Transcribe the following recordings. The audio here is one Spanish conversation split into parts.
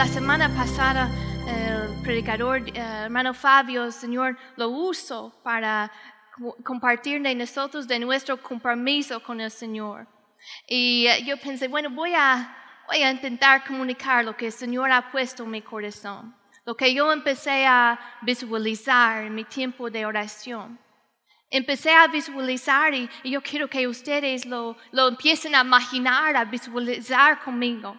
la semana pasada el predicador, eh, hermano Fabio, el Señor lo usó para co- compartir de nosotros de nuestro compromiso con el Señor. Y eh, yo pensé, bueno, voy a, voy a intentar comunicar lo que el Señor ha puesto en mi corazón, lo que yo empecé a visualizar en mi tiempo de oración. Empecé a visualizar y, y yo quiero que ustedes lo, lo empiecen a imaginar, a visualizar conmigo.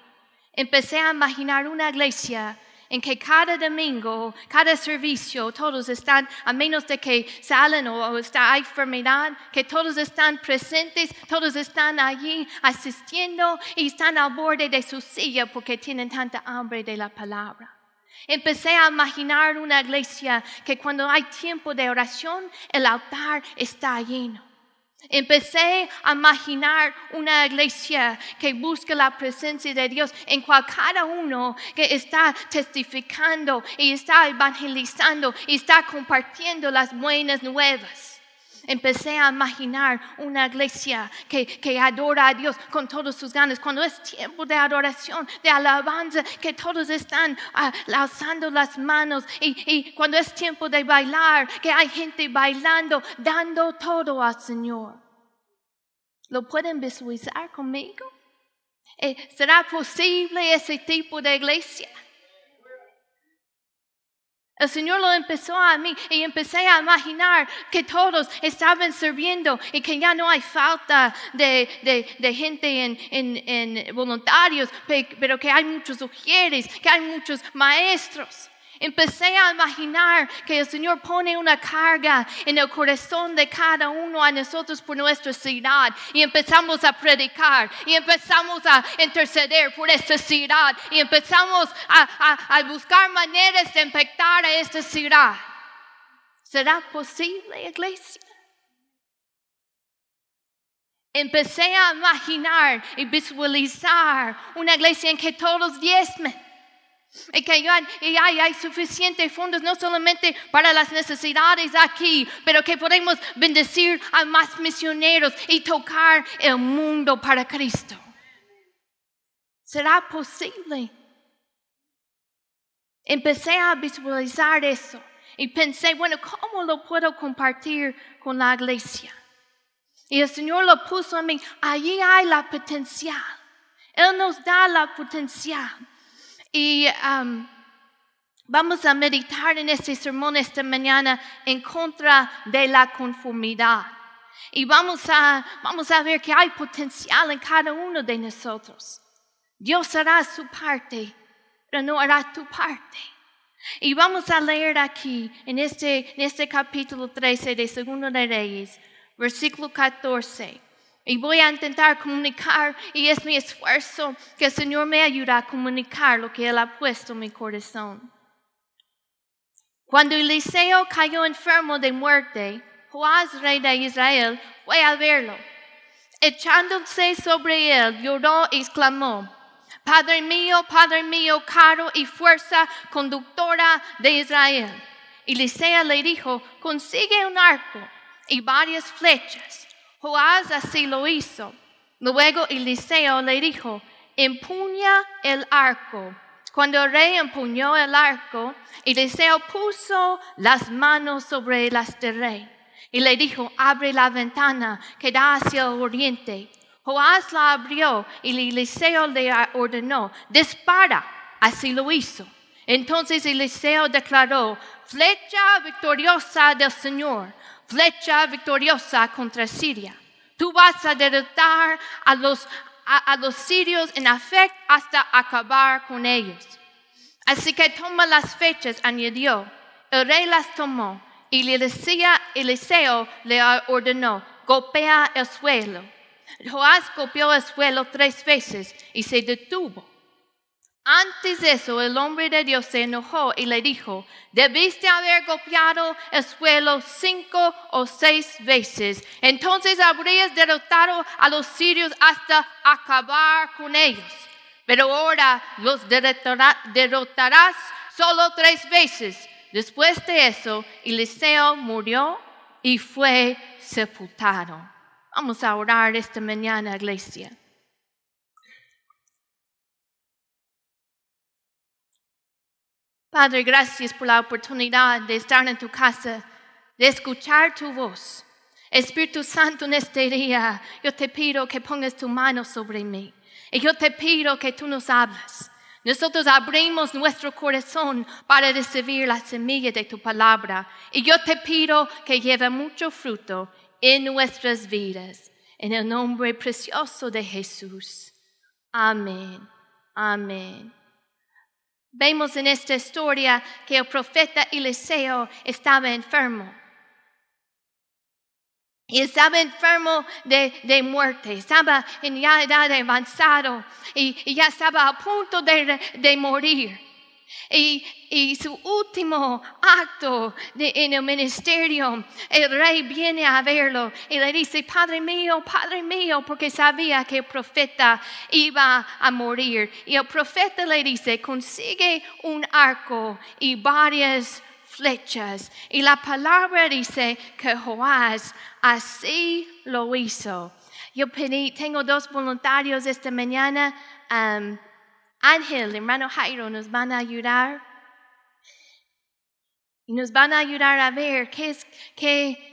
Empecé a imaginar una iglesia en que cada domingo, cada servicio, todos están, a menos de que salen o, está hay enfermedad, que todos están presentes, todos están allí asistiendo y están al borde de su silla porque tienen tanta hambre de la palabra. Empecé a imaginar una iglesia que cuando hay tiempo de oración, el altar está lleno. Empecé a imaginar una iglesia que busca la presencia de Dios en cual cada uno que está testificando y está evangelizando y está compartiendo las buenas nuevas. Empecé a imaginar una iglesia que, que adora a Dios con todas sus ganas. Cuando es tiempo de adoración, de alabanza, que todos están ah, alzando las manos. Y, y cuando es tiempo de bailar, que hay gente bailando, dando todo al Señor. ¿Lo pueden visualizar conmigo? Eh, ¿Será posible ese tipo de iglesia? El Señor lo empezó a mí y empecé a imaginar que todos estaban sirviendo y que ya no hay falta de, de, gente en, en, en voluntarios, pe- pero que hay muchos mujeres, que hay muchos maestros. Empecé a imaginar que el Señor pone una carga en el corazón de cada uno a nosotros por nuestra ciudad y empezamos a predicar y empezamos a interceder por esta ciudad y empezamos a, a- buscar maneras de impactar a esta ciudad. ¿Será posible, iglesia? Empecé a imaginar y visualizar una iglesia en que todos diezmen. Y que ya- y hay, hay suficientes fondos no solamente para las necesidades aquí, pero que podemos bendecir a más misioneros y tocar el mundo para Cristo. ¿Será posible? Empecé a visualizar eso y pensé, bueno, ¿cómo lo puedo compartir con la iglesia? Y el Señor lo puso a mí, allí hay la potencial. Él nos da la potencial. Y um, vamos a meditar en este sermón esta mañana en contra de la conformidad. Y vamos a, vamos a ver que hay potencial en cada uno de nosotros. Dios hará su parte, pero no hará tu parte. Y vamos a leer aquí en este, en este capítulo 13 de Segundo de Reyes, versículo 14. Y voy a intentar comunicar, y es mi esfuerzo que el Señor me ayude a comunicar lo que Él ha puesto en mi corazón. Cuando Eliseo cayó enfermo de muerte, Joás, rey de Israel, fue a verlo. Echándose sobre él, lloró y exclamó, Padre mío, Padre mío, caro y fuerza conductora de Israel. Eliseo le dijo, consigue un arco y varias flechas. Joás así lo hizo. Luego Eliseo le dijo, empuña el arco. Cuando el rey empuñó el arco, Eliseo puso las manos sobre las del rey y le dijo, abre la ventana que da hacia el oriente. Joás la abrió y Eliseo le ordenó, dispara. Así lo hizo. Entonces Eliseo declaró, flecha victoriosa del Señor, flecha victoriosa contra Siria. Tú vas a derrotar a los, a, los sirios en Afec hasta acabar con ellos. Así que toma las flechas, añadió. El rey las tomó y Eliseo le ordenó, golpea el suelo. Joás golpeó el suelo tres veces y se detuvo. Antes de eso, el hombre de Dios se enojó y le dijo, debiste haber golpeado el suelo cinco o seis veces. Entonces habrías derrotado a los sirios hasta acabar con ellos. Pero ahora los derrotará- derrotarás solo tres veces. Después de eso, Eliseo murió y fue sepultado. Vamos a orar esta mañana, iglesia. Padre, gracias por la oportunidad de estar en tu casa, de escuchar tu voz. Espíritu Santo, en este día, yo te pido que pongas tu mano sobre mí. Y yo te pido que tú nos hablas. Nosotros abrimos nuestro corazón para recibir la semilla de tu palabra. Y yo te pido que lleve mucho fruto en nuestras vidas. En el nombre precioso de Jesús. Amén. Amén. Vemos en esta historia que el profeta Eliseo estaba enfermo. Y estaba enfermo de, de, muerte, estaba en ya edad avanzado y, y ya estaba a punto de, de morir. Y, y, su último acto de, en el ministerio, el rey viene a verlo y le dice, Padre mío, Padre mío, porque sabía que el profeta iba a morir. Y el profeta le dice, consigue un arco y varias flechas. Y la palabra dice que Joás así lo hizo. Yo pedí, tengo dos voluntarios esta mañana. Um, Ángel, hermano Jairo, nos van a ayudar. Y nos van a ayudar a ver qué es que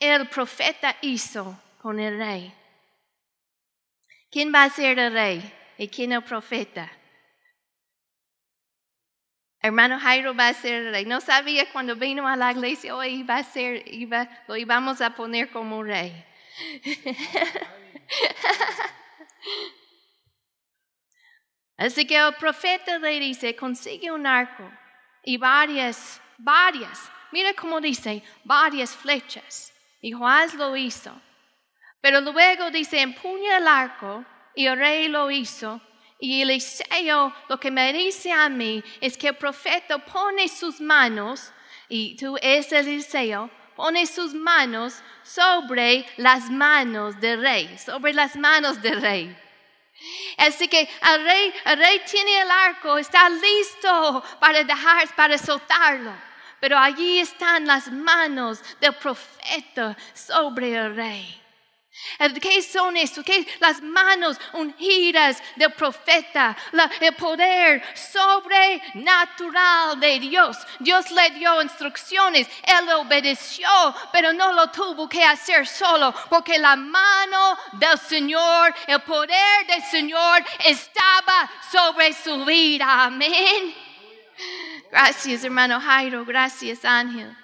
el profeta hizo con el rey. ¿Quién va a ser el rey y quién el profeta? Hermano Jairo va a ser el rey. No sabía cuando vino a la iglesia hoy iba a ser, iba, lo íbamos a poner como rey. Así que el profeta le dice, consigue un arco y varias, varias, mira cómo dice, varias flechas. Y Joás lo hizo. Pero luego dice, empuña el arco y el rey lo hizo. Y Eliseo lo que me dice a mí es que el profeta pone sus manos, y tú es Eliseo, pone sus manos sobre las manos del rey, sobre las manos del rey. Así que el rey, el rey tiene el arco, está listo para dejar, para soltarlo. Pero allí están las manos del profeta sobre el rey. ¿Qué son? ¿Qué? Las manos ungidas del profeta, el poder sobrenatural de Dios. Dios le dio instrucciones, él obedeció, pero no lo tuvo que hacer solo, porque la mano del Señor, el poder del Señor estaba sobre su vida. Amén. Gracias, hermano Jairo. Gracias, Ángel.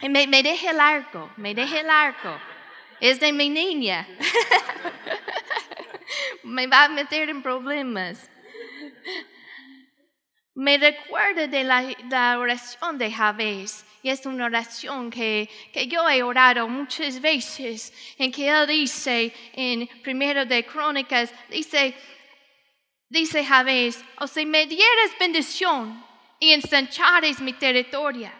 Me, me deje el arco, me deje el arco es de mi niña. me va a meter en problemas. Me recuerda de la, oración de Javés. Y es una oración que, que, yo he orado muchas veces, en que él dice en Primero de Crónicas, dice, dice Javés, o si me dieres bendición y ensanchares mi territorio,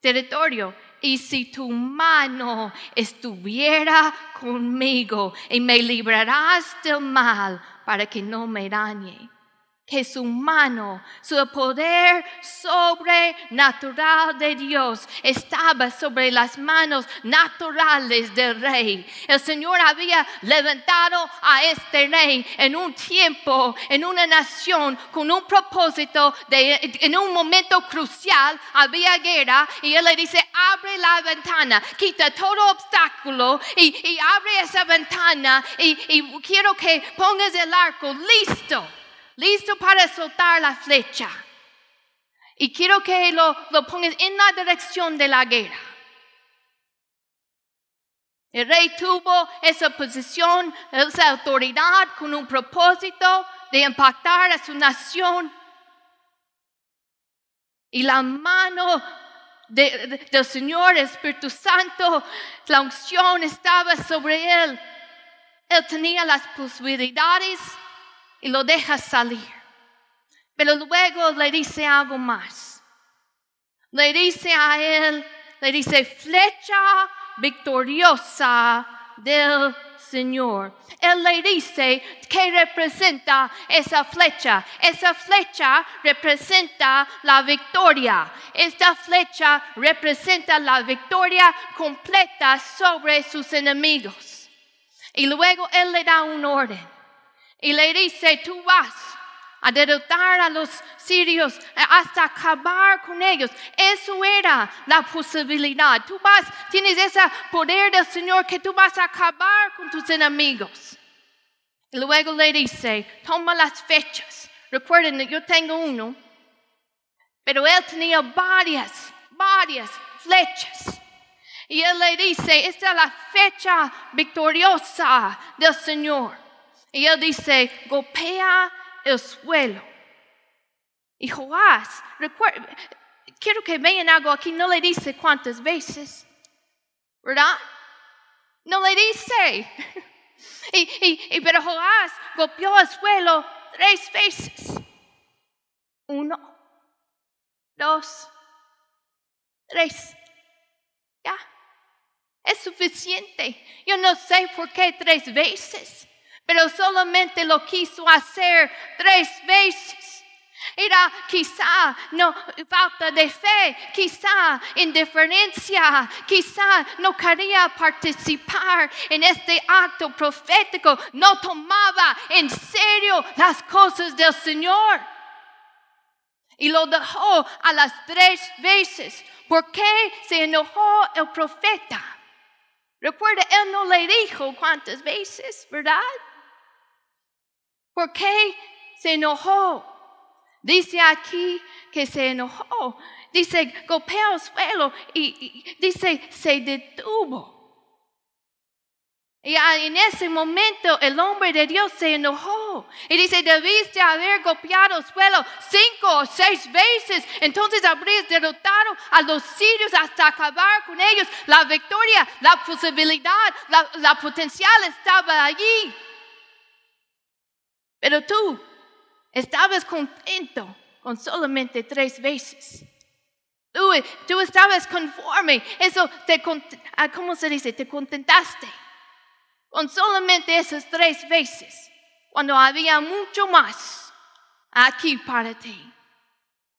territorio, y si tu mano estuviera conmigo y me librarás del mal para que no me dañe que su mano, su poder sobrenatural de Dios estaba sobre las manos naturales del rey. El Señor había levantado a este rey en un tiempo, en una nación, con un propósito, de, en un momento crucial, había guerra y él le dice, abre la ventana, quita todo obstáculo y, abre esa ventana y, y quiero que pongas el arco listo listo para soltar la flecha. Y quiero que lo, lo pongas en la dirección de la guerra. El rey tuvo esa posición, esa autoridad con un propósito de impactar a su nación. Y la mano del Señor Espíritu Santo, la unción estaba sobre él. Él tenía las posibilidades y lo deja salir. Pero luego le dice algo más. Le dice a él, le dice, flecha victoriosa del Señor. Él le dice que representa esa flecha. Esa flecha representa la victoria. Esta flecha representa la victoria completa sobre sus enemigos. Y luego Él le da un orden y le dice, tú vas a derrotar a los sirios, hasta acabar con ellos. Eso era la posibilidad. Tú vas, tienes ese poder del Señor que tú vas a acabar con tus enemigos. Luego le dice, toma las fechas. Recuerden, yo tengo uno, pero él tenía varias, varias flechas. Y él le dice, esta es la fecha victoriosa del Señor. Y él dice, golpea el suelo. Y Joás, recuerda, quiero que vean algo aquí, no le dice cuántas veces, ¿verdad? No le dice. Y, y, pero Joás golpeó el suelo tres veces. Uno, dos, tres. Ya, es suficiente. Yo no sé por qué tres veces pero solamente lo quiso hacer tres veces. Era quizá no falta de fe, quizá indiferencia, quizá no quería participar en este acto profético, no tomaba en serio las cosas del Señor. Y lo dejó a las tres veces. ¿Por qué se enojó el profeta? Recuerda, él no le dijo cuántas veces, ¿verdad? ¿Por qué se enojó? Dice aquí que se enojó. Dice, golpeó el suelo y, dice, se detuvo. Y en ese momento el hombre de Dios se enojó y dice, debiste haber golpeado el suelo cinco o seis veces, entonces habrías derrotado a los sirios hasta acabar con ellos. La victoria, la posibilidad, la, la potencial estaba allí. Pero tú estabas contento con solamente tres veces. Tú, estabas conforme. Eso te, ah, ¿cómo se dice? Te contentaste con solamente esas tres veces. Cuando había mucho más aquí para ti.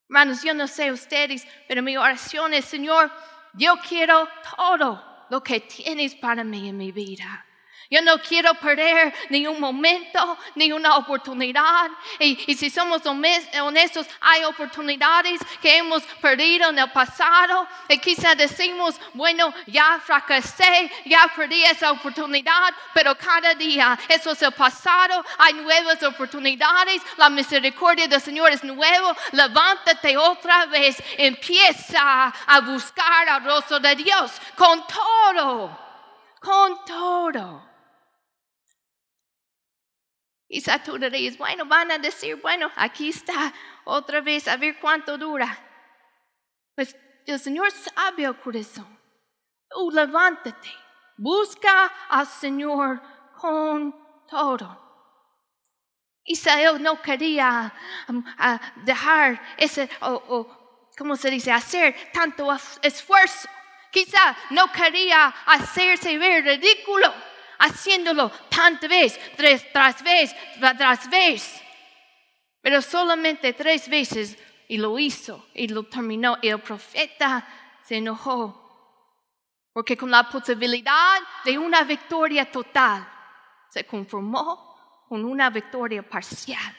Hermanos, yo no sé ustedes, pero mi oración es, Señor, yo quiero todo lo que tienes para mí en mi vida. Yo no quiero perder ni un momento, ni una oportunidad. Y, si somos honestos, hay oportunidades que hemos perdido en el pasado. Y quizá decimos, bueno, ya fracasé, ya perdí esa oportunidad, pero cada día eso es el pasado. Hay nuevas oportunidades. La misericordia del Señor es nuevo. Levántate otra vez. Empieza a buscar al rostro de Dios con todo. Con todo. Y dices, bueno, van a decir, bueno, aquí está otra vez, a ver cuánto dura. Pues el Señor sabe el corazón. Tú levántate, busca al Señor con todo. Isaías no quería um, dejar ese, o, ¿cómo se dice? Hacer tanto esfuerzo. Quizá no quería hacerse ver ridículo haciéndolo tantas vez, tres tras vez, tras vez. Pero solamente tres veces y lo hizo y lo terminó. El profeta se enojó. Porque con la posibilidad de una victoria total, se conformó con una victoria parcial.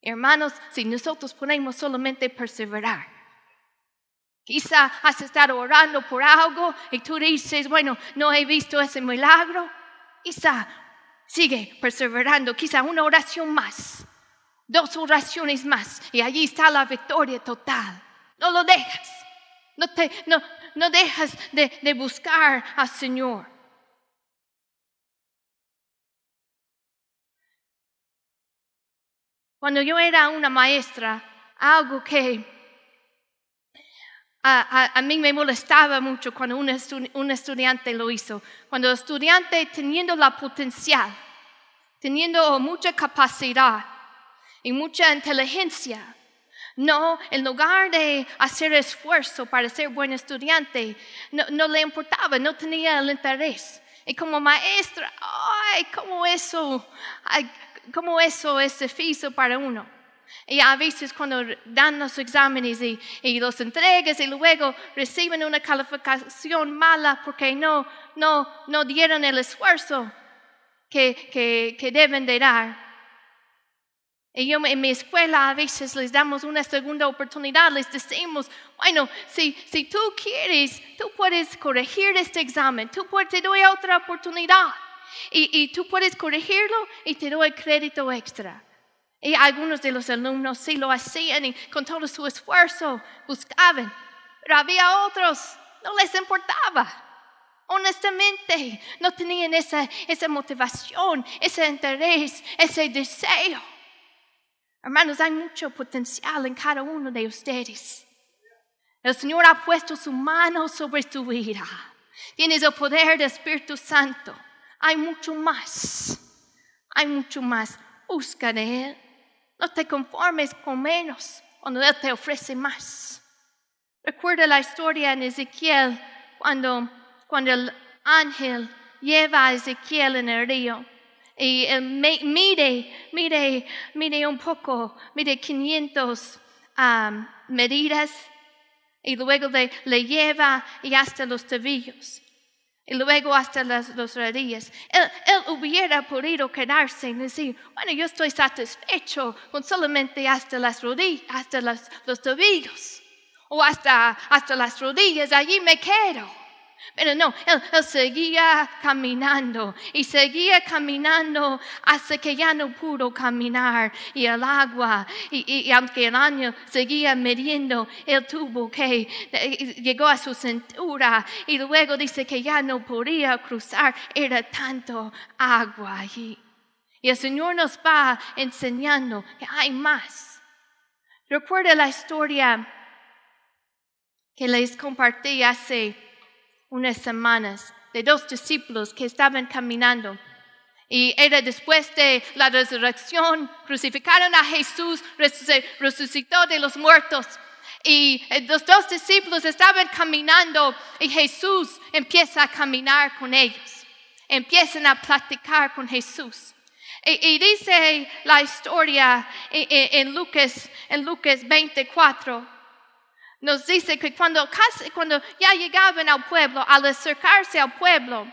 Hermanos, si nosotros podemos solamente perseverar, quizá has estado orando por algo y tú dices, bueno, no he visto ese milagro, Quizá sigue perseverando, quizá una oración más, dos oraciones más, y allí está la victoria total. No lo dejas, no, te, no, no dejas de, de buscar al Señor. Cuando yo era una maestra, algo que a, mí me molestaba mucho cuando un, estudiante lo hizo. Cuando el estudiante teniendo la potencial, teniendo mucha capacidad y mucha inteligencia, no, en lugar de hacer esfuerzo para ser buen estudiante, no, le importaba, no tenía el interés. Y como maestra, ay, cómo eso, ay, cómo eso es difícil para uno. Y a veces cuando dan los exámenes y, los entregas y luego reciben una calificación mala porque no, no, no dieron el esfuerzo que, que, que deben de dar. Y yo en mi escuela a veces les damos una segunda oportunidad, les decimos, bueno, si, si tú quieres, tú puedes corregir este examen, tú puedes, te doy otra oportunidad y, y tú puedes corregirlo y te doy crédito extra. Y algunos de los alumnos sí lo hacían y con todo su esfuerzo buscaban, pero había otros, no les importaba. Honestamente, no tenían esa, esa motivación, ese interés, ese deseo. Hermanos, hay mucho potencial en cada uno de ustedes. El Señor ha puesto su mano sobre tu vida. Tienes el poder del Espíritu Santo. Hay mucho más. Hay mucho más. Busca de Él. No te conformes con menos cuando Él te ofrece más. Recuerda la historia en Ezequiel cuando, cuando el ángel lleva a Ezequiel en el río y eh, mide, mide, mide un poco, mide 500 medidas y luego le, lleva y hasta los tobillos y luego hasta las, rodillas. Él, hubiera podido quedarse y decir, bueno, yo estoy satisfecho con solamente hasta las rodillas, hasta los tobillos o hasta, hasta las rodillas, allí me quedo. Pero no, él, seguía caminando y seguía caminando hasta que ya no pudo caminar y el agua, y, aunque el año seguía midiendo, él tuvo que, llegó a su cintura y luego dice que ya no podía cruzar, era tanto agua allí. Y el Señor nos va enseñando que hay más. Recuerda la historia que les compartí hace unas semanas de dos discípulos que estaban caminando. Y era después de la resurrección, crucificaron a Jesús, resucitó de los muertos. Y eh, los dos discípulos estaban caminando y Jesús empieza a caminar con ellos. Empiezan a platicar con Jesús. Y, dice la historia en, Lucas, en Lucas 24, nos dice que cuando, ya llegaban al pueblo, al acercarse al pueblo,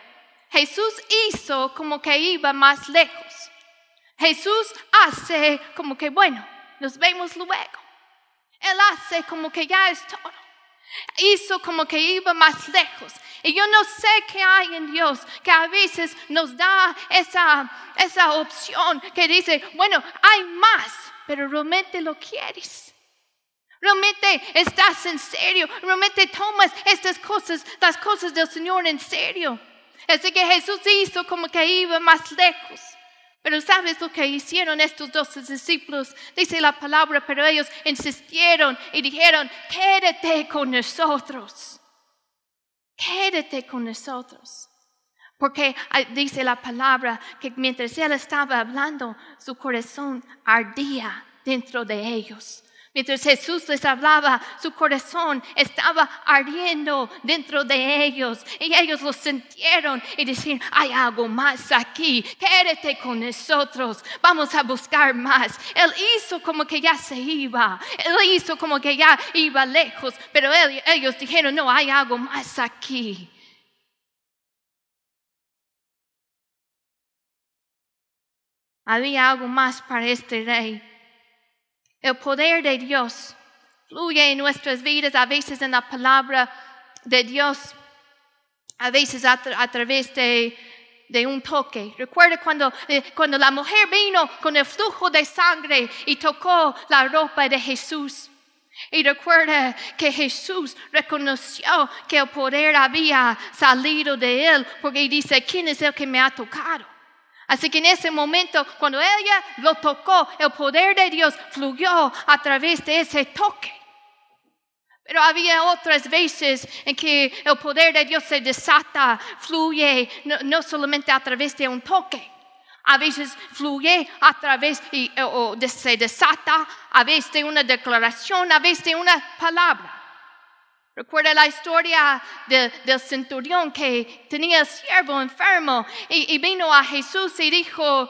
Jesús hizo como que iba más lejos. Jesús hace como que, bueno, nos vemos luego. Él hace como que ya es todo. Hizo como que iba más lejos. Y yo no sé qué hay en Dios que a veces nos da esa, esa opción que dice, bueno, hay más, pero realmente lo quieres. Realmente estás en serio. Realmente tomas estas cosas, las cosas del Señor en serio. Así que Jesús hizo como que iba más lejos. Pero ¿sabes lo que hicieron estos dos discípulos? Dice la palabra, pero ellos insistieron y dijeron, quédate con nosotros. Quédate con nosotros. Porque ah, dice la palabra que mientras él estaba hablando, su corazón ardía dentro de ellos. Mientras Jesús les hablaba, su corazón estaba ardiendo dentro de ellos y ellos lo sintieron y decían, hay algo más aquí, quédate con nosotros, vamos a buscar más. Él hizo como que ya se iba, él hizo como que ya iba lejos, pero ellos dijeron, no, hay algo más aquí. Había algo más para este rey. El poder de Dios fluye en nuestras vidas, a veces en la palabra de Dios, a veces a, través de, un toque. Recuerda cuando, eh, cuando la mujer vino con el flujo de sangre y tocó la ropa de Jesús. Y recuerda que Jesús reconoció que el poder había salido de él porque dice, ¿quién es el que me ha tocado? Así que en ese momento, cuando ella lo tocó, el poder de Dios fluyó a través de ese toque. Pero había otras veces en que el poder de Dios se desata, fluye, no, solamente a través de un toque. A veces fluye a través o se desata a veces de una declaración, a veces de una palabra. Recuerda la historia del centurión que tenía siervo enfermo y, vino a Jesús y dijo,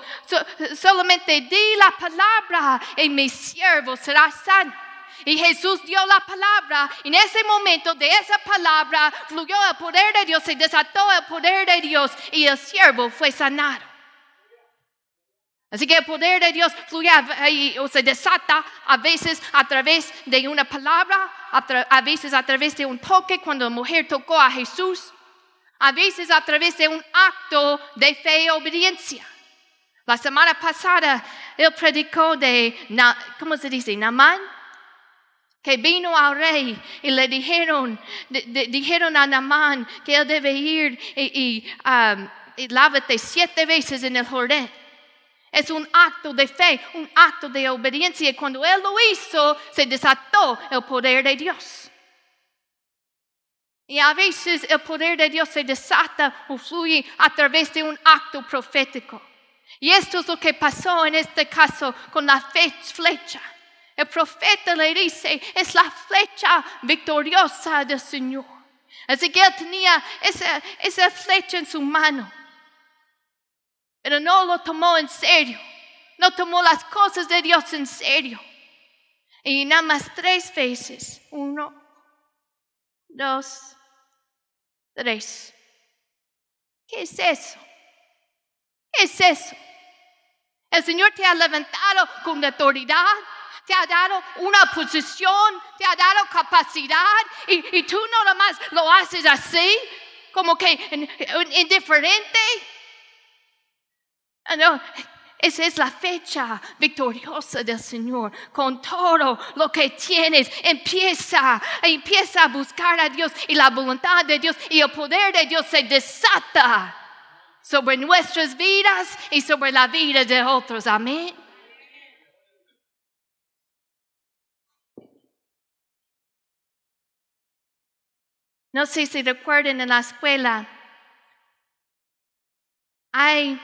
solamente di la palabra y mi siervo será sano. Y Jesús dio la palabra. En ese momento de esa palabra fluyó el poder de Dios, se desató el poder de Dios y el siervo fue sanado. Así que el poder de Dios fluye o se desata a veces a través de una palabra, a, veces a través de un toque cuando la mujer tocó a Jesús, a veces a través de un acto de fe y obediencia. La semana pasada él predicó de, ¿cómo se dice? Namán, que vino al rey y le dijeron, dijeron a Namán que él debe ir y, um, y lávate siete veces en el Jordán. Es un acto de fe, un acto de obediencia. Y cuando Él lo hizo, se desató el poder de Dios. Y a veces el poder de Dios se desata o fluye a través de un acto profético. Y esto es lo que pasó en este caso con la flecha. El profeta le dice, es la flecha victoriosa del Señor. Así que él tenía esa, esa flecha en su mano pero no lo tomó en serio. No tomó las cosas de Dios en serio. Y nada más tres veces. Uno, dos, tres. ¿Qué es eso? ¿Qué es eso? El Señor te ha levantado con autoridad, te ha dado una posición, te ha dado capacidad y, y tú no nomás lo haces así, como que indiferente. Ah, no, esa es la fecha victoriosa del Señor. Con todo lo que tienes, empieza, empieza a buscar a Dios y la voluntad de Dios y el poder de Dios se desata sobre nuestras vidas y sobre la vida de otros. Amén. No sé si recuerden en la escuela, hay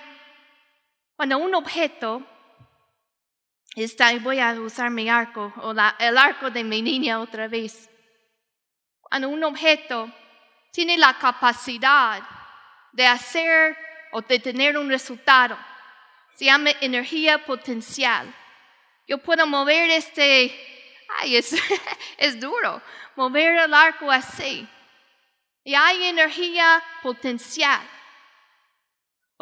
cuando un objeto está, voy a usar mi arco, o el arco de mi niña otra vez. Cuando un objeto tiene la capacidad de hacer o de tener un resultado, se llama energía potencial. Yo puedo mover este, ay, es, es duro, mover el arco así. Y hay energía potencial.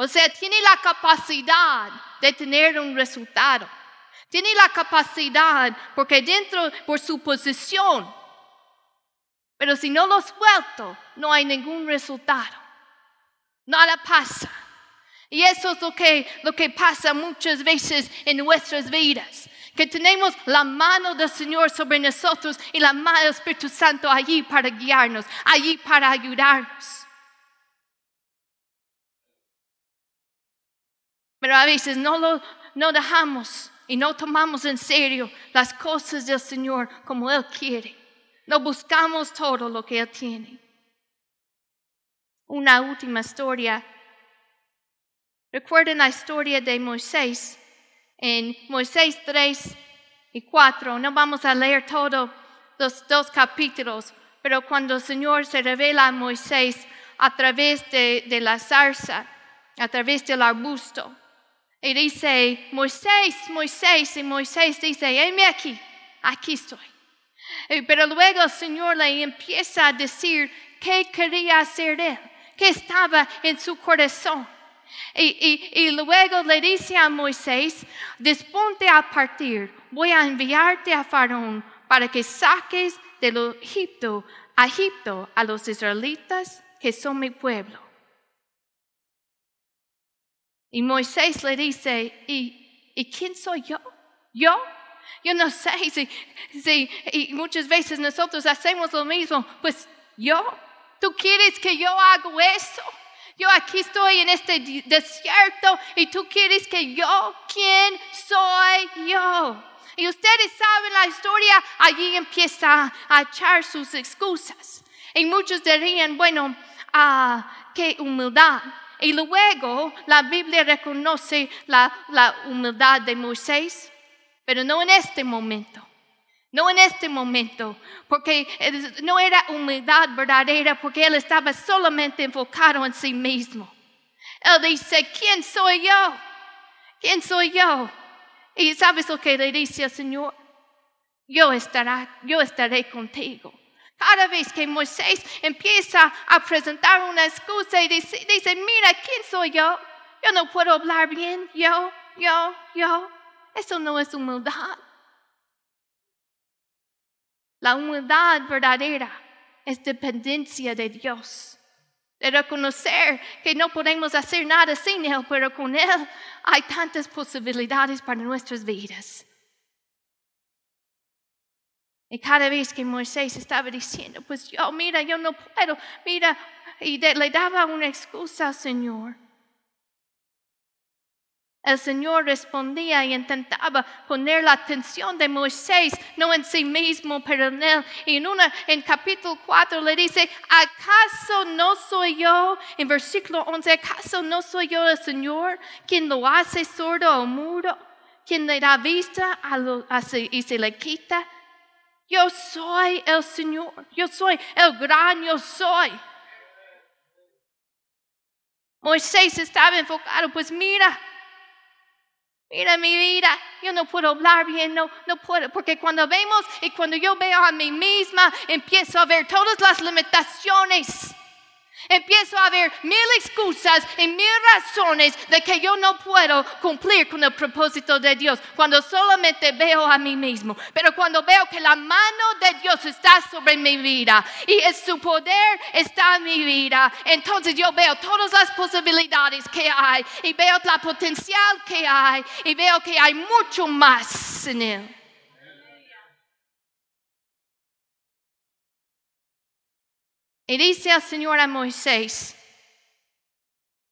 O sea, tiene la capacidad de tener un resultado. Tiene la capacidad porque dentro, por su posición. Pero si no lo suelto, no hay ningún resultado. Nada pasa. Y eso es lo que, lo que pasa muchas veces en nuestras vidas. Que tenemos la mano del Señor sobre nosotros y la mano del Espíritu Santo allí para guiarnos, allí para ayudarnos. Pero a veces no lo no dejamos y no tomamos en serio las cosas del Señor como Él quiere. No buscamos todo lo que Él tiene. Una última historia. Recuerden la historia de Moisés. En Moisés 3 y 4, no vamos a leer todos los dos capítulos, pero cuando el Señor se revela a Moisés a través de, de la zarza, a través del arbusto, y dice, Moisés, Moisés, y Moisés dice, heme aquí, aquí estoy. Pero luego el Señor le empieza a decir qué quería hacer él, qué estaba en su corazón. Y, luego le dice a Moisés, disponte a partir, voy a enviarte a Faraón para que saques de Egipto, a Egipto a los israelitas que son mi pueblo. Y Moisés le dice, ¿y, ¿y quién soy yo? ¿Yo? Yo no sé si, si y muchas veces nosotros hacemos lo mismo. Pues yo, ¿tú quieres que yo haga eso? Yo aquí estoy en este desierto y tú quieres que yo, ¿quién soy yo? Y ustedes saben la historia, allí empieza a echar sus excusas. Y muchos dirían, bueno, ah, qué humildad. Y luego la Biblia reconoce la, humildad de Moisés, pero no en este momento. No en este momento, porque no era humildad verdadera, porque él estaba solamente enfocado en sí mismo. Él dice, ¿quién soy yo? ¿Quién soy yo? Y sabes lo que le dice al Señor, yo yo estaré contigo. Cada vez que Moisés empieza a presentar una excusa y dice, mira, ¿quién soy yo? Yo no puedo hablar bien, yo. yo, yo. Eso no es humildad. La humildad verdadera es dependencia de Dios. De reconocer que no podemos hacer nada sin Él, pero con Él hay tantas posibilidades para nuestras vidas. Y cada vez que Moisés estaba diciendo, pues yo, mira, yo no puedo, mira, y le daba una excusa al Señor. El Señor respondía y intentaba poner la atención de Moisés, no en sí mismo, pero en él. Y en, una, en capítulo 4 le dice, ¿acaso no soy yo? En versículo 11, ¿acaso no soy yo el Señor quien lo hace sordo o mudo? Quien le da vista y se le quita. Yo soy el Señor, yo soy el gran yo soy. Moisés estaba enfocado, pues mira, Mira mi vida, yo no puedo hablar bien, no, no puedo, porque cuando vemos y cuando yo veo a mí misma, empiezo a ver todas las limitaciones Empiezo a ver mil excusas y mil razones de que yo no puedo cumplir con el propósito de Dios cuando solamente veo a mí mismo. Pero cuando veo que la mano de Dios está sobre mi vida y su poder está en mi vida, entonces yo veo todas las posibilidades que hay y veo la potencial que hay y veo que hay mucho más en Él. Y dice al Señor a Moisés,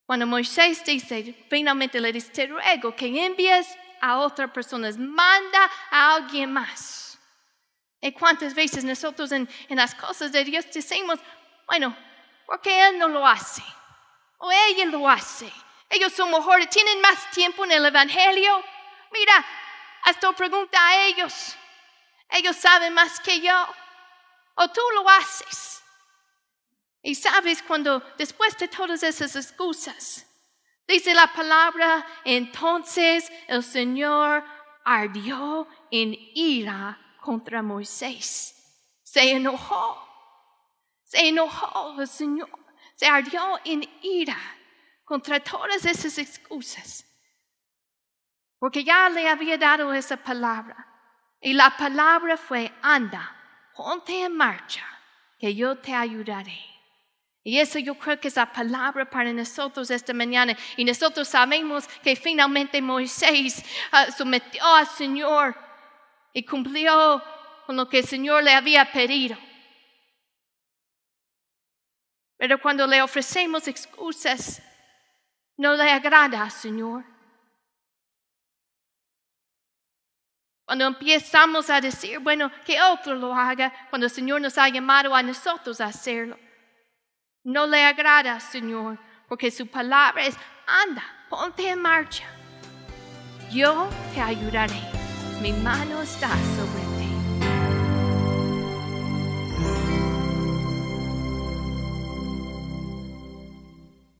cuando Moisés dice, finalmente le dice, te ruego que envíes a otras personas, manda a alguien más. ¿Y cuántas veces nosotros en, en las cosas de Dios decimos, bueno, porque Él no lo hace? O ella lo hace. Ellos son mejores, tienen más tiempo en el Evangelio. Mira, hasta pregunta a ellos. Ellos saben más que yo. O tú lo haces. Y sabes cuando después de todas esas excusas, dice la palabra, entonces el Señor ardió en ira contra Moisés. Se enojó, se enojó el Señor, se ardió en ira contra todas esas excusas. Porque ya le había dado esa palabra. Y la palabra fue, anda, ponte en marcha, que yo te ayudaré. Y eso yo creo que es la palabra para nosotros esta mañana. Y nosotros sabemos que finalmente Moisés uh, sometió al Señor y cumplió con lo que el Señor le había pedido. Pero cuando le ofrecemos excusas, no le agrada al Señor. Cuando empezamos a decir, bueno, que otro lo haga, cuando el Señor nos ha llamado a nosotros a hacerlo no le agrada, Señor, porque su palabra es, anda, ponte en marcha. Yo te ayudaré. Mi mano está sobre ti.